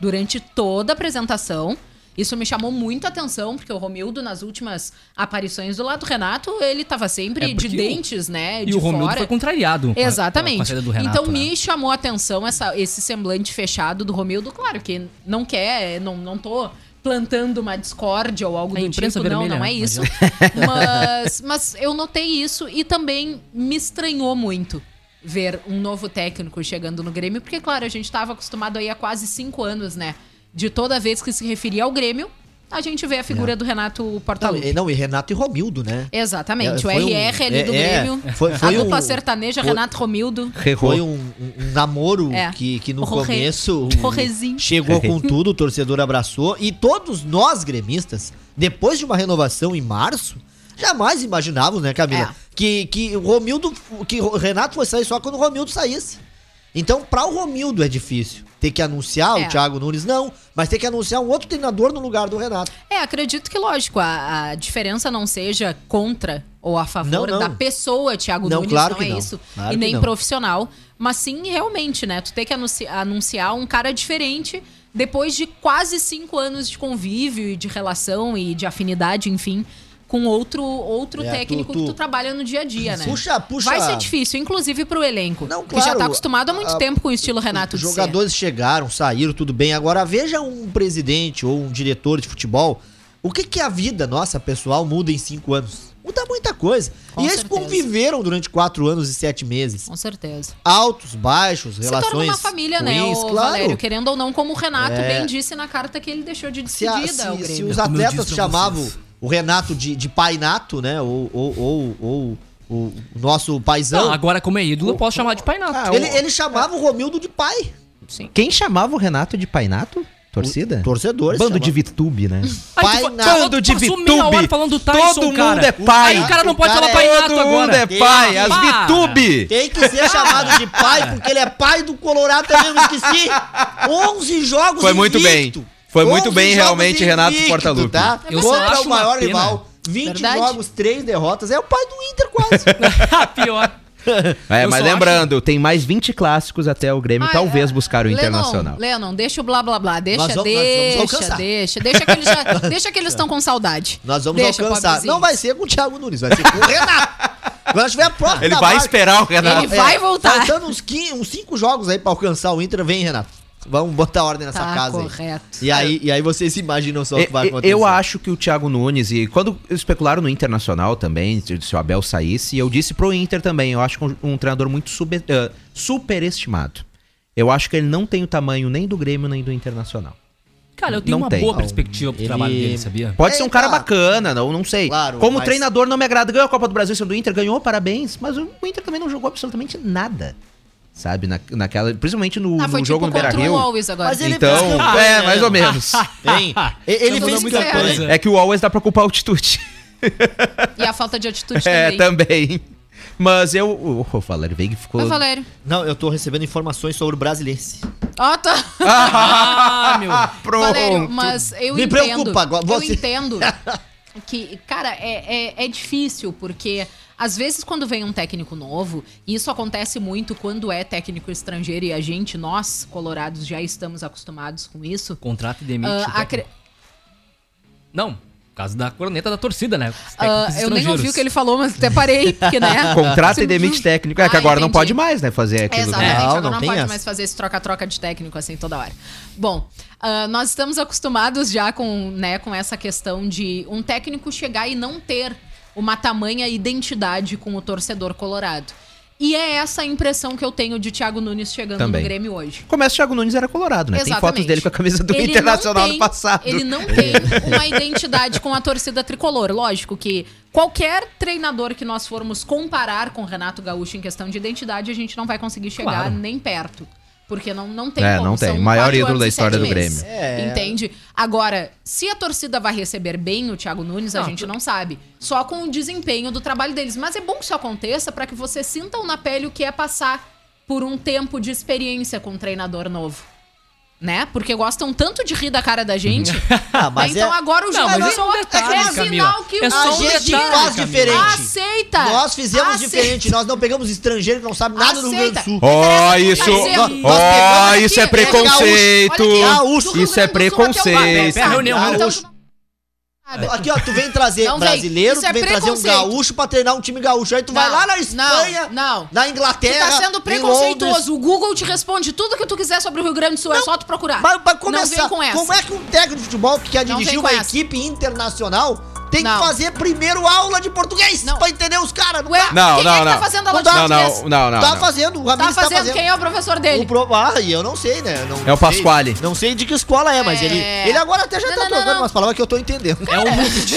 durante toda a apresentação. Isso me chamou muito a atenção, porque o Romildo, nas últimas aparições do lado do Renato, ele tava sempre É, de porque o- dentes, né? E de o Romildo fora. foi contrariado. Exatamente. A Renato, então né? me chamou a atenção essa, esse semblante fechado do Romildo. Claro que não quer, não, não tô plantando uma discórdia ou algo A do tipo. vermelha, não, não é né? isso. mas, mas eu notei isso e também me estranhou muito ver um novo técnico chegando no Grêmio, porque, claro, a gente estava acostumado aí há quase cinco anos, né? De toda vez que se referia ao Grêmio, a gente vê a figura do Renato Não, Portaluppi. e, não, e Renato e Romildo, né? Exatamente, É, o foi um- RR ali é, do é, Grêmio, foi- foi a dupla um- sertaneja foi- Renato Romildo. Foi um, um- namoro É. que, que no Jorge- começo Jorgezinho. chegou com tudo, o torcedor abraçou. E todos nós gremistas, depois de uma renovação em março, jamais imaginávamos, né, Camila? É. Que, que o Romildo, que o Renato fosse sair só quando o Romildo saísse. Então, pra o Romildo é difícil. Ter que anunciar É. o Thiago Nunes, não. Mas ter que anunciar um outro treinador no lugar do Renato. É, acredito que, lógico, a, a diferença não seja contra ou a favor Não, não. da pessoa Thiago Não, Nunes, claro não é não. isso. Claro e nem profissional. Mas sim, realmente, né? Tu tem que anunci- anunciar um cara diferente depois de quase cinco anos de convívio e de relação e de afinidade, enfim, com outro, outro É, técnico tu- que tu- tu trabalha no dia a dia, né? Puxa, puxa. Vai ser difícil, inclusive pro elenco. Não, que já claro, tá acostumado há muito a- tempo com o estilo Renato Os jogadores chegaram, saíram, tudo bem. Agora veja um presidente ou um diretor de futebol. O que, que a vida nossa, pessoal, muda em cinco anos? Muda muita coisa. Com e eles certeza. conviveram durante quatro anos e sete meses. Com certeza. Altos, baixos, Se relações. torna uma família, né, ruins, o claro. Valério? Querendo ou não, como o Renato É. bem disse na carta que ele deixou de Se, a- se- se os atletas chamavam vocês. O Renato de, de pai nato, né? Ou, ou, ou, ou o nosso paizão. Não, agora como é ídolo, eu posso chamar de Pai Nato. Ah, ele, ele chamava o Romildo de pai. Quem chamava o Renato de Painato? Torcida? Torcedores. Bando de. Vitube, né? Pai Nato. Bando de Vitube. falando do Tyson, Todo mundo cara. é pai. Aí o cara não pode cara falar é- Pai Nato Todo mundo agora. é pai. As Para. Vitube. Tem que ser chamado de pai, porque ele é pai do Colorado também, eu esqueci. 11 jogos Foi muito invicto. bem. Foi muito 11 bem, realmente, Renato invicto, Portaluppi. Tá? Eu Contra acho o maior pena. rival. 20 Verdade. jogos, 3 derrotas. É o pai do Inter quase. Pior. É, Eu mas lembrando, tem mais 20 clássicos até o Grêmio Ah, talvez é. buscar o Lennon, Internacional. Lennon, deixa o blá blá blá. Deixa, vamos- nós deixa, vamos alcançar. deixa. Deixa que eles já- deixa que eles estão com saudade. Nós vamos Deixa, alcançar. Não vai ser com o Thiago Nunes, vai ser com o Renato. Quando tiver a próxima Ele vai marca- esperar o Renato. Ele vai voltar. Faltando uns 15, uns 5 jogos aí pra alcançar o Inter, vem, Renato. Vamos botar ordem nessa Tá casa aí. correto. E aí. E aí vocês imaginam só o que vai E- acontecer. Eu acho que o Thiago Nunes, e quando especularam no Internacional também, se o Abel saísse, eu disse pro Inter também, eu acho que um, um treinador muito sube- eh, superestimado. Eu acho que ele não tem o tamanho nem do Grêmio nem do Internacional. Cara, eu tenho Não uma tem. boa perspectiva pro Ele- trabalho dele, sabia? Pode ser um cara bacana, não, não sei. Claro, Como mas- treinador não me agrada. Ganhou a Copa do Brasil sendo do Inter, ganhou, parabéns. Mas o Inter também não jogou absolutamente nada. Sabe? Na, naquela, principalmente no, Ah, foi no tipo jogo no Beira Rio. Mas ele Então, fez é, mais ou menos. Hein? Ele fez muita coisa. É que o Always dá pra culpar a altitude. E a falta de atitude É, também. também. Mas eu. O, o Valério Veiga ficou. Oi, Valério. Não, eu tô recebendo informações sobre o Brasilense. Ó, tá. Ah, meu. Pronto. Valério, mas eu Me entendo. preocupa agora, você- Eu entendo que, cara, é, é, é difícil, porque às vezes quando vem um técnico novo, e isso acontece muito quando é técnico estrangeiro, e a gente, nós, colorados, já estamos acostumados com isso. Contrato e demite. técnico. acre- Não, por causa da corneta da torcida, né? Técnicos eu nem ouvi o que ele falou, mas até parei, porque, né? Contrata e demite técnico. É que Ah, agora não entendi. pode mais, né? Fazer aquilo. do- Exatamente, Não, agora não não, tem pode essa. mais fazer esse troca-troca de técnico assim toda hora. Bom, ah, nós estamos acostumados já com, né, com essa questão de um técnico chegar e não ter uma tamanha identidade com o torcedor colorado. E é essa a impressão que eu tenho de Thiago Nunes chegando Também. no Grêmio hoje. Começa o Thiago Nunes era colorado, né? Tem fotos Exatamente. dele com a camisa do Ele Internacional tem- no passado. Ele não tem uma identidade com a torcida tricolor. Lógico que qualquer treinador que nós formos comparar com o Renato Gaúcho em questão de identidade, a gente não vai conseguir chegar Claro. nem perto. Porque não, não tem É, como. não tem. São Maior ídolo da história do meses. Grêmio. É. Entende? Agora, se a torcida vai receber bem o Thiago Nunes, a Não, gente tu- não sabe. Só com o desempenho do trabalho deles. Mas é bom que isso aconteça para que vocês sintam na pele o que é passar por um tempo de experiência com um treinador novo. Né? Porque gostam tanto de rir da cara da gente. Ah, mas então é- agora o Não, jogo mas isso é um detalhe, é sinal que É o só A um gente detalhe, faz Camila. diferente. Aceita! Nós fizemos Aceita. diferente. Nós não pegamos estrangeiro que não sabe nada do Rio Grande do Sul. Ó, Interessa isso. Ó, pegamos isso é aqui, preconceito. Rio Isso é preconceito. É reunião? Então, gaúcho. Aqui, ó, tu vem trazer Não vem. brasileiro, Isso tu é vem trazer um gaúcho pra treinar um time gaúcho. Aí tu vai Não, lá na não, Espanha, não. na Tu Inglaterra, tá sendo preconceituoso. O Google te responde tudo que tu quiser sobre o Rio Grande do Sul. é só tu procurar. Mas pra Não começar, vem com essa. como é que um técnico de futebol que quer Não dirigir vem uma essa. equipe internacional tem Não. que fazer primeiro aula de português Não. pra entender os caras? Não Ué, dá. Não, quem não, é que não. tá fazendo aula Não de. Não, português? não, não, não. tá não. fazendo, o Tá Ramires fazendo, tá fazendo. quem é o professor dele? O pro... Ah, e eu não sei, né? Não É o Pasquale. Não sei de que escola é, mas É. ele, ele agora até já Não, tá não, não, trocando não. umas palavras que eu tô entendendo. É um Mufit.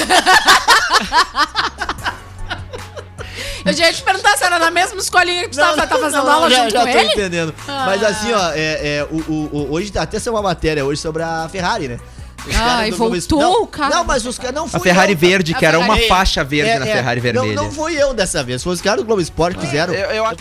Eu já ia te perguntar se era na mesma escolinha que tu tava, tá fazendo aula já, junto já com tô ele? entendendo. Ah. Mas assim, ó, é, é, o, o- o- hoje até saiu uma matéria hoje sobre a Ferrari, né? Os caras Ai, do Globo voltou Esporte- o cara. Não, mas os caras não A fui Ferrari eu, verde, A que era uma Ferrari- faixa verde É, na é, Ferrari vermelha. Não, não fui eu dessa vez, foi os caras do Globo Esporte que fizeram.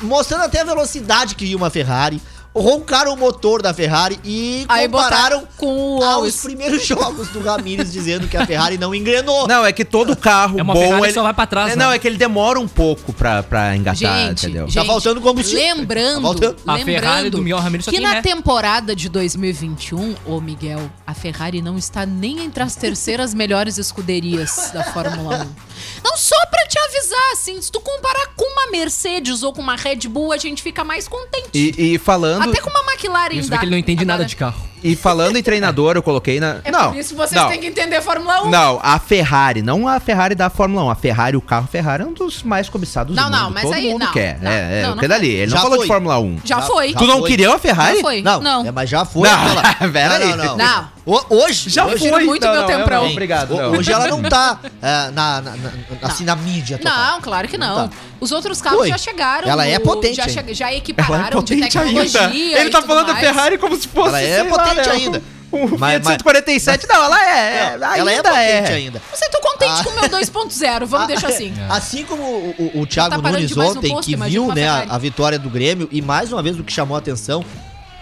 mostrando até a velocidade que ia uma Ferrari. Roncaram o motor da Ferrari e Aí compararam com o aos primeiros jogos do Ramires dizendo que a Ferrari não engrenou. Não, é que todo carro É uma bom. Ferrari ele... só vai pra trás, É, né? Não, é que ele demora um pouco pra, pra engatar, Gente, entendeu? gente, Tá faltando combustível. Lembrando, Tá faltando. A lembrando Ferrari do Miguel Ramirez só que na ré. temporada de 2021, ô Miguel, a Ferrari não está nem entre as terceiras melhores escuderias da Fórmula 1. Não só pra te avisar, assim, se tu comparar com uma Mercedes ou com uma Red Bull, a gente fica mais contente. E, e falando. Até com uma McLaren Isso dá. vê que ele não entende nada Agora, de carro. E falando em treinador, eu coloquei na. É não. por isso vocês não. têm que entender a Fórmula 1. Não, a Ferrari, não a Ferrari da Fórmula 1. A Ferrari, o carro Ferrari é um dos mais cobiçados Não, do não, mundo. mas Todo aí, mundo não, quer. não, é, é, não, o não dali. Ele Já não falou foi. de Fórmula 1. Já, Já- foi. já tu não foi. queria a Ferrari? Já foi. Não, Não. É, mas já foi. Não, aquela- pera aí. não, não, não. Não. O- Hoje, Já hoje, tiro muito meu tempo pra não, um. Obrigado. ho- não. hoje ela não tá é, na, na- na- assim, na mídia total. Não, claro que não. Não tá. Os outros carros Foi. já chegaram. Ela é potente Já, ainda. che- já Ela é equipararam de potente tecnologia. ainda. Ele tá falando da. Ferrari como se fosse. Ela é sei lá, potente né, ainda. Um, Mas- Fiat mas- 147. Não, ela é. Não, ainda ela é potente é. ainda. Você tô contente Ah. com o meu 2.0, vamos deixar assim. Assim como o, o, o Thiago tá Nunes ontem, posto, que viu né, a, a vitória do Grêmio, e mais uma vez o que chamou a atenção,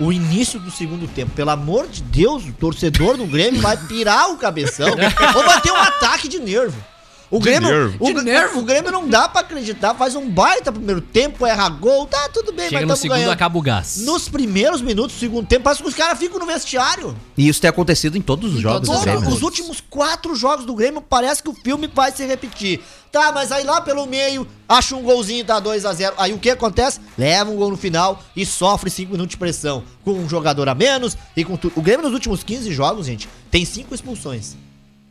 o início do segundo tempo. Pelo amor de Deus, o torcedor do Grêmio vai pirar o cabeção ou vai ter um ataque de nervo. O Grêmio, nervo. O, De nervo? o Grêmio não dá pra acreditar, faz um baita primeiro tempo, erra gol, tá tudo bem, Chega mas no segundo, ganhando. acaba o gás. Nos primeiros minutos do segundo tempo, parece que os caras ficam no vestiário. E isso tem acontecido em todos os Em jogos todos do os Grêmio. jogos. Os últimos quatro jogos do Grêmio parece que o filme vai se repetir. Tá, mas aí lá pelo meio, acha um golzinho, tá 2 a 0 Aí o que acontece? Leva um gol no final e sofre 5 minutos de pressão. Com um jogador a menos e com tudo. O Grêmio nos últimos 15 jogos, gente, tem cinco expulsões.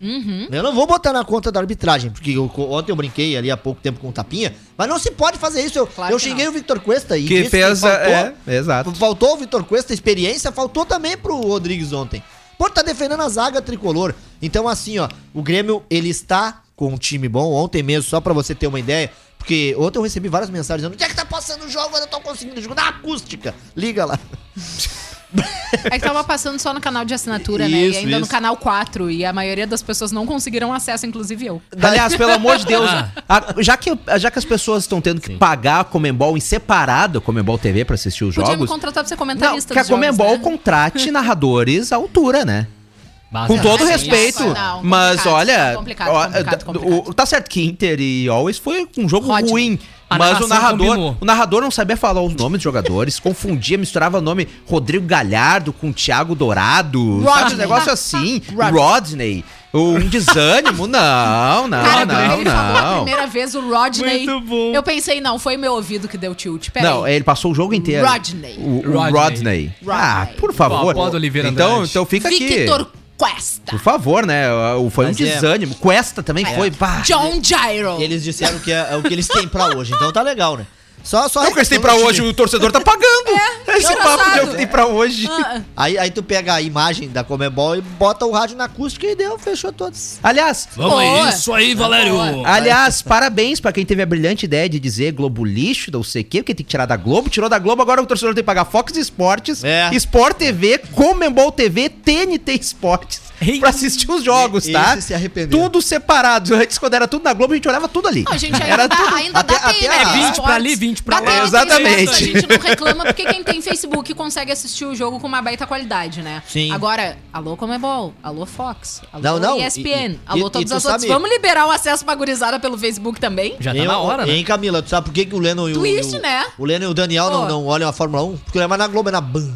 Uhum. Eu não vou botar na conta da arbitragem, porque eu- ontem eu brinquei ali há pouco tempo com o Tapinha, mas não se pode fazer isso. Eu, Claro eu que xinguei não. o Victor Cuesta e Que disse fez. a- faltou- É, exato. Faltou o Vitor Cuesta experiência, faltou também pro Rodrigues ontem. Pô, tá defendendo a zaga tricolor. Então, assim, ó, o Grêmio, ele está com um time bom. Ontem mesmo, só pra você ter uma ideia, porque ontem eu recebi várias mensagens dizendo: onde é que tá passando o jogo? Eu não tô conseguindo jogo na acústica. Liga lá. É que tava passando só no canal de assinatura, né? Isso, E ainda no isso. canal 4. E a maioria das pessoas não conseguiram acesso, inclusive eu. Aliás, pelo amor de Deus, Ah. a- já, que, já que as pessoas estão tendo que pagar a Comembol em separado, a Comembol TV, pra assistir os Podia me jogos. contratar pra ser Não, comentarista que a jogos, Comembol né? contrate narradores à altura, né? Mas Com é todo Sim, respeito. não, mas complicado, olha. complicado, ó, complicado, o- complicado. tá certo que Inter e Always foi um jogo Rodney. ruim. A mas o narrador, combinou. o narrador não sabia falar os nomes dos jogadores, confundia, misturava o nome Rodrigo Galhardo com Thiago Dourado. Sabe, Rodney. um negócio assim. Rodney. Rodney. Um desânimo. Não, não, Cara, não, ele falou a não. primeira vez o Rodney, Muito bom. eu pensei, não, foi meu ouvido que deu tilt. Pera Não, aí. ele passou o jogo inteiro. Rodney. O, o Rodney. Rodney. Ah, por favor. Pode Oliveira então, então fica aqui. Victor Cuesta. Por favor, né? O- Foi Mas um é. desânimo. Cuesta também foi. Pá. John Gyro. Eles disseram que é, é o que eles têm pra hoje, então tá legal, né? Só, só É o que eles têm pra hoje, o torcedor tá pagando. É, Esse papo de que tem pra hoje. Ah, Aí, aí tu pega a imagem da Comebol e bota o rádio na acústica e deu, fechou todos. Aliás, Vamos Boa. aí, isso aí, Valério. aliás, parabéns pra quem teve a brilhante ideia de dizer Globo lixo, não sei o quê, porque tem que tirar da Globo. Tirou da Globo, agora o torcedor tem que pagar Fox Esportes, É. Sport TV, Comembol TV, TNT Esportes. Pra assistir os jogos, E- tá? se arrependeu. Tudo separado. Antes, quando era tudo na Globo, a gente olhava tudo ali. Não, gente, ainda Era dá, tudo. ainda até- dá até a- É 20 Esportes. pra ali, 20 pra lá. Exatamente. Esportes, A gente não reclama porque quem tem Facebook consegue assistir o jogo com uma baita qualidade, né? Sim. Agora, alô Comebol, alô Fox, alô Não, não, ESPN, e- alô e- as outras. sabe- Vamos liberar o acesso pra gurizada pelo Facebook também? Já tá Hein, na hora, né? Hein, Camila, tu sabe por que, que o Lennon e o, Twist, o, né? o Lennon e o Daniel não, não olham a Fórmula 1? Porque não é mais na Globo, é na Band.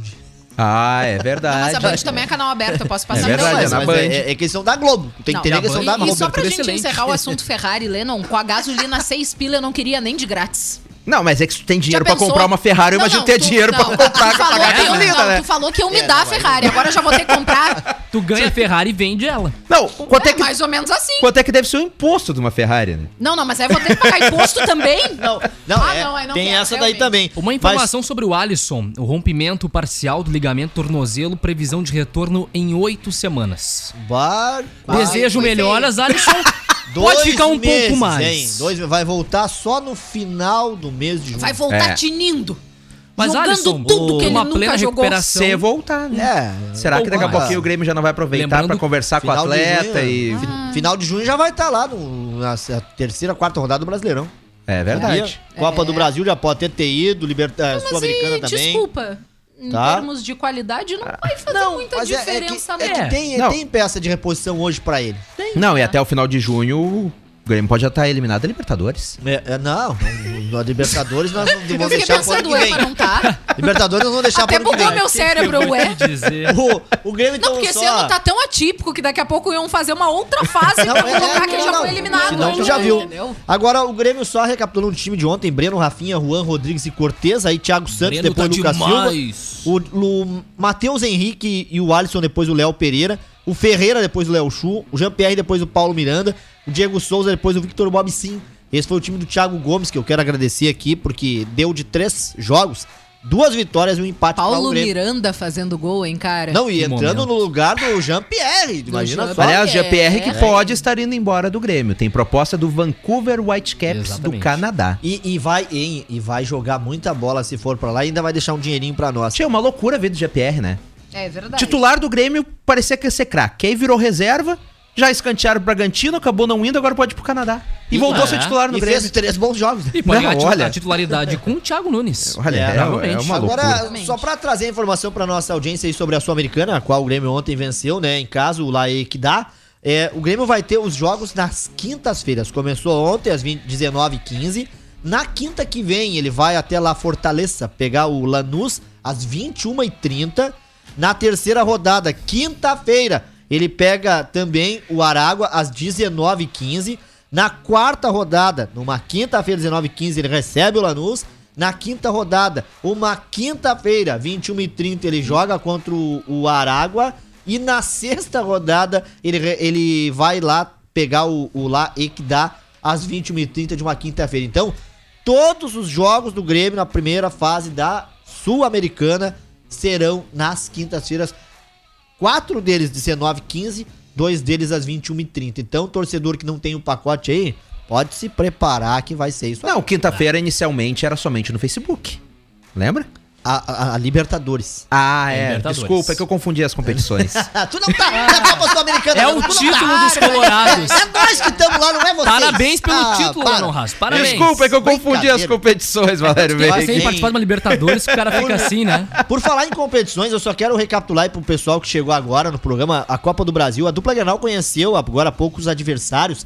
Ah, é Não, mas verdade. a Band também é canal aberto, eu posso passar É verdade, no é mas, na mas Band. é, é questão da Globo. Tem que Não, e a que é questão Band- da Globo. e só pra gente excelente. encerrar o assunto Ferrari, Lennon, com a gasolina 6 pila eu não queria nem de grátis. Não, mas é que se tu tem dinheiro pensou? comprar uma Ferrari, eu Não, imagino não, ter tu- dinheiro não, pra comprar tu pra pagar eu- gasolina, não, né? Tu falou que iam me É, dar a Ferrari, agora eu já vou ter que comprar. Tu ganha a Ferrari e vende ela. Não, quanto é, É, que, mais ou menos assim. quanto é que deve ser o imposto de uma Ferrari, né? Não, não, mas aí eu vou ter que pagar imposto também? Não, não, Ah, é, não, aí não tem quero, essa daí realmente. também. Uma Mas- informação sobre o Alisson: o rompimento parcial do ligamento tornozelo, previsão de retorno em oito semanas. Bar- Desejo melhoras, Alisson. Dois Pode ficar um meses, pouco mais. Hein? Dois, vai voltar só no final do mês de junho. Vai voltar É. tinindo. Mas, jogando Alisson, tudo que ele uma nunca plena jogou. recuperação. Se voltar, né? É. Será que daqui a Ou- pouquinho o Grêmio já não vai aproveitar pra conversar com o atleta junho, e. fi- Final de junho já vai estar lá no, na terceira, quarta rodada do Brasileirão. É verdade. Copa É. do Brasil já pode ter, ter ido, Liberta, Mas Sul-Americana e, também. desculpa, em Tá. termos de qualidade, não vai fazer muita Mas é- diferença, é, que, é não. que tem, Não. tem peça de reposição hoje pra ele. Não, e até o final de junho o Grêmio pode já estar eliminado da Libertadores. É, é, não, no Libertadores nós não vamos deixar pro ano que vem. não tá. Libertadores nós vamos deixar Até pro ano que vem. meu cérebro, ué. te dizer. O, o Grêmio Não, então porque só... esse ano tá tão atípico que daqui a pouco iam fazer uma outra fase Não, pra é, colocar é, que ele não, já não. foi eliminado. Senão tu já viu. Entendeu? Agora o Grêmio só recapitulando o time de ontem, Breno, Rafinha, Juan, Rodrigues e Cortez, aí Thiago Santos, Breno depois tá Lucas demais. Silva, o, o Matheus Henrique e o Alisson, depois o Léo Pereira, o Ferreira, depois o Léo Chu, o Jean-Pierre, depois o Paulo Miranda, o Diego Souza, depois o Victor Bob Sim. Esse foi o time do Thiago Gomes, que eu quero agradecer aqui, porque deu de três jogos, duas vitórias e um empate para o Paulo. Miranda fazendo gol, hein, cara? Não, e Que entrando momento. no lugar do Jean-Pierre, imagina Jean- só. Aliás, GPR que é. pode estar indo embora do Grêmio. Tem proposta do Vancouver Whitecaps do Exatamente. Canadá. E, e vai, e, e vai jogar muita bola se for pra lá e ainda vai deixar um dinheirinho pra nós. Tinha uma loucura ver do GPR, né? É verdade. Titular do Grêmio parecia que ia ser craque. Aí virou reserva, já escantearam o Bragantino, acabou não indo, agora pode ir pro Canadá. E, E- voltou a é. ser titular no E Grêmio. fez três bons jogos. E pode Não, ganhar a olha. a titularidade com o Thiago Nunes. Olha, É, é, é, realmente. uma loucura. Agora, só pra trazer informação pra nossa audiência aí sobre a Sul-Americana, a qual o Grêmio ontem venceu, né, em casa, o Lae que dá. É, o Grêmio vai ter os jogos nas quintas-feiras. Começou ontem às 20 19h15. Na quinta que vem, ele vai até lá Fortaleza pegar o Lanús às 21h30. Na terceira rodada, quinta-feira, ele pega também o Aragua às 19h15. Na quarta rodada, numa quinta-feira, 19h15, ele recebe o Lanús. Na quinta rodada, uma quinta-feira, 21h30, ele joga contra o, o Aragua. E na sexta rodada, ele, ele vai lá pegar o, o lá às 21h30 de uma quinta-feira. Então, todos os jogos do Grêmio na primeira fase da Sul-Americana serão nas quintas-feiras. Quatro deles 19 15 dois deles às 21h30. Então, torcedor que não tem o pacote aí, pode se preparar que vai ser isso. Não, quinta-feira inicialmente era somente no Facebook. Lembra? A, a- a Libertadores. Ah, É, é. Libertadores. Desculpa, é que eu confundi as competições. Ah, tu não tá na Copa Sul-Americana. É não, o não título tá. dos Colorados. É nós que estamos lá, não é vocês. Parabéns pelo Ah, título, para. Haas. Parabéns. Desculpa, é que eu confundi as competições, Valério Veiga. sem participar de uma Libertadores, o cara fica assim, né? Por falar em competições, eu só quero recapitular aí pro pessoal que chegou agora no programa, a Copa do Brasil. A dupla Grenal conheceu agora há pouco os adversários.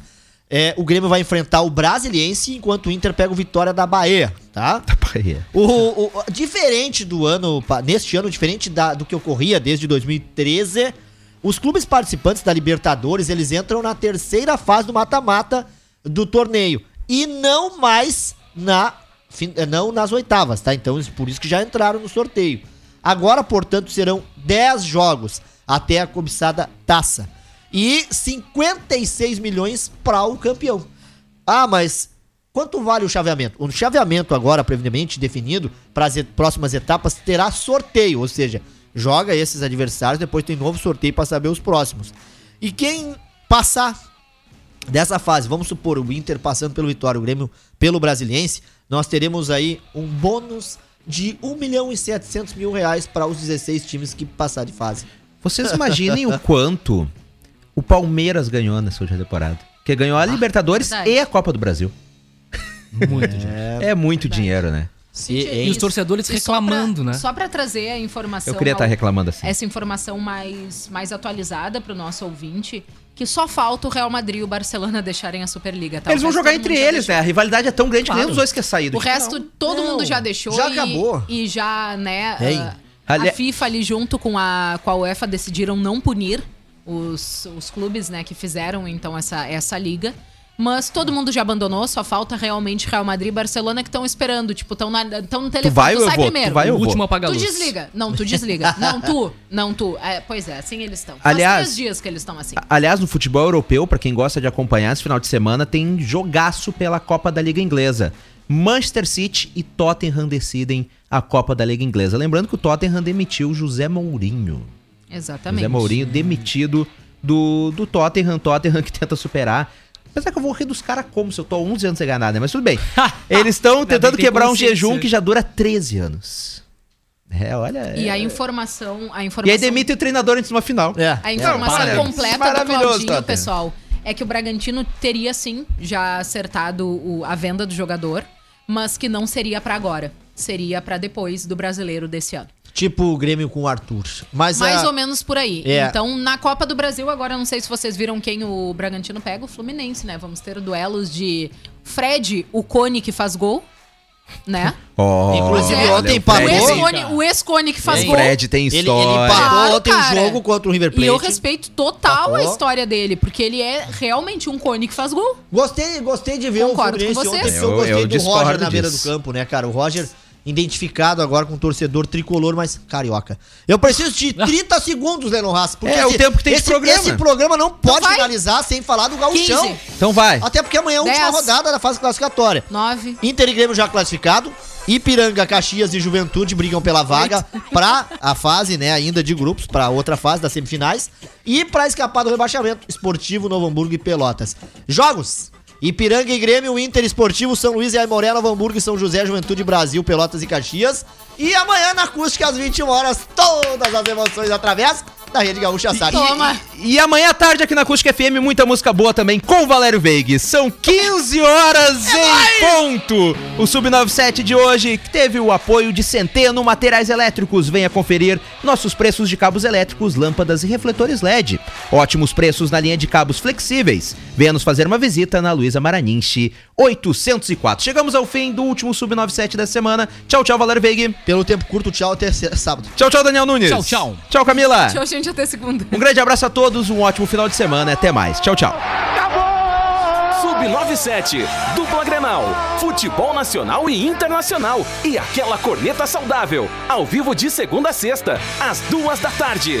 É, o Grêmio vai enfrentar o Brasiliense, enquanto o Inter pega o Vitória da Bahia, tá? O, o- o- diferente do ano, neste ano, diferente da- do que ocorria desde 2013, os clubes participantes da Libertadores, eles entram na terceira fase do mata-mata do torneio. E não mais na eh, não nas oitavas, tá? Então, por isso que já entraram no sorteio. Agora, portanto, serão 10 jogos até a cobiçada taça. E 56 milhões para o campeão. Ah, mas quanto vale o chaveamento? O chaveamento agora, previamente definido, para as próximas etapas, terá sorteio, ou seja, joga esses adversários, depois tem novo sorteio para saber os próximos. E quem passar dessa fase, vamos supor, o Inter passando pelo Vitória, o Grêmio pelo Brasiliense, nós teremos aí um bônus de 1 milhão e 700 mil reais para os 16 times que passar de fase. Vocês imaginem o quanto o Palmeiras ganhou nessa última temporada. Que ganhou a Libertadores verdade. e a Copa do Brasil. Muito dinheiro. É, muito dinheiro, né? E os torcedores E só pra- reclamando, né? Só pra trazer a informação. Eu queria estar ao- reclamando assim. Essa informação mais, mais atualizada pro nosso ouvinte, que só falta o Real Madrid e o Barcelona deixarem a Superliga, tá? Eles O vão jogar entre eles, né? A rivalidade é tão grande que nem Claro. os dois quer sair do O resto, todo Não, mundo já deixou. já e, acabou. E já, né, Ei. ah, Ali- a FIFA ali junto com a, com a UEFA decidiram não punir os, os clubes, né, que fizeram então essa, essa liga. Mas todo mundo já abandonou, só falta realmente Real Madrid e Barcelona que estão esperando. Tipo, estão no telefone. vai ou eu sai vou? primeiro. Tu vai o último apaga a Tu desliga. Não, tu desliga. Não, tu. Não, tu. É, pois é, assim eles estão. Faz Aliás- três dias que eles estão assim. Aliás, no futebol europeu, pra quem gosta de acompanhar, esse final de semana tem jogaço pela Copa da Liga Inglesa. Manchester City e Tottenham decidem a Copa da Liga Inglesa. Lembrando que o Tottenham demitiu José Mourinho. Exatamente. José Mourinho demitido do, do Tottenham. Tottenham que tenta superar Apesar que eu vou rir dos caras como se eu tô há 11 anos sem ganhar nada, né? Mas tudo bem. Eles estão tentando quebrar um jejum que já dura 13 anos. É, olha. E é- a informação, a E informação aí demite o treinador antes de uma final. É. A informação para. completa do Claudinho, Tottenham. pessoal, é que o Bragantino teria sim já acertado o- a venda do jogador, mas que não seria pra agora. Seria pra depois do brasileiro desse ano. Tipo o Grêmio com o Arthur. Mas Mais a- ou menos por aí. É. Então, na Copa do Brasil, agora eu não sei se vocês viram quem o Bragantino pega, o Fluminense, né? Vamos ter duelos de Fred, o Cone que faz gol, né? Oh, Inclusive, É, ontem o pagou. ex-Cone, o ex-Cone que faz O gol. Fred tem Ele, história. ele empacou Claro, ontem cara. o jogo contra o River Plate. E eu respeito total a história dele, porque ele é realmente um Cone que faz gol. Gostei, gostei de ver Concordo o Fluminense com vocês. ontem, eu Eu- gostei eu do Roger na beira do disso. campo, né, cara? O Roger identificado agora com torcedor tricolor, mas carioca. Eu preciso de 30 segundos, Lennon Haas. porque É, o tempo que tem de esse, programa. Esse programa não pode vai. finalizar sem falar do gauchão. 15. Então vai. Até porque amanhã é a última Dez. rodada da fase classificatória. 9. Inter e Grêmio já classificado. Ipiranga, Caxias e Juventude brigam pela vaga pra a fase, né, ainda de grupos, pra outra fase das semifinais. E pra escapar do rebaixamento, Esportivo, Novo Hamburgo e Pelotas. Jogos. Ipiranga e Grêmio, Inter Esportivo, São Luís e Aimoré, Novo Hamburgo São José, Juventude, Brasil, Pelotas e Caxias. E amanhã na acústica às 21 horas, todas as emoções através da Rede Gaúcha Sat. Toma. E amanhã à tarde aqui na Acústica FM, muita música boa também com o Valério Veig. São 15 horas em ponto. O Sub97 de hoje que teve o apoio de Centeno Materiais Elétricos. Venha conferir nossos preços de cabos elétricos, lâmpadas e refletores LED. Ótimos preços na linha de cabos flexíveis. Venha nos fazer uma visita na Luísa Maranhinche 804. Chegamos ao fim do último Sub97 da semana. Tchau, tchau, Valério Veig. Pelo tempo curto, tchau, até sábado. Tchau, tchau, Daniel Nunes. Tchau, tchau. Tchau, Camila. Tchau, gente, até segunda. Um grande abraço a todos, um ótimo final de semana. Até mais. Tchau, tchau. Sub97, dupla Grenal, futebol nacional e internacional e aquela corneta saudável, ao vivo de segunda a sexta, às duas da tarde.